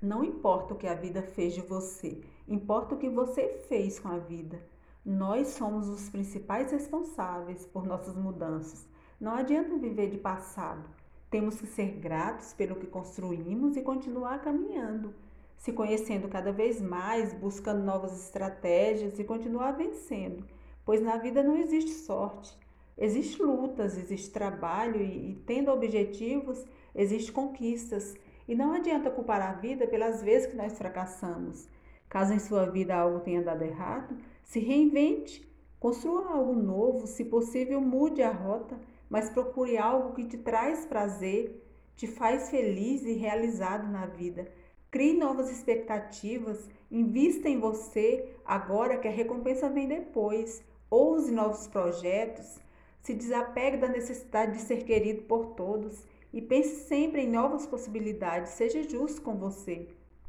Não importa o que a vida fez de você, importa o que você fez com a vida. Nós somos os principais responsáveis por nossas mudanças. Não adianta viver de passado. Temos que ser gratos pelo que construímos e continuar caminhando, se conhecendo cada vez mais, buscando novas estratégias e continuar vencendo, pois na vida não existe sorte. Existem lutas, existe trabalho e, e tendo objetivos, existem conquistas. E não adianta culpar a vida pelas vezes que nós fracassamos. Caso em sua vida algo tenha dado errado, se reinvente, construa algo novo, se possível, mude a rota, mas procure algo que te traz prazer, te faz feliz e realizado na vida. Crie novas expectativas, invista em você agora que a recompensa vem depois. Ouse novos projetos, se desapegue da necessidade de ser querido por todos e pense sempre em novas possibilidades. Seja justo com você.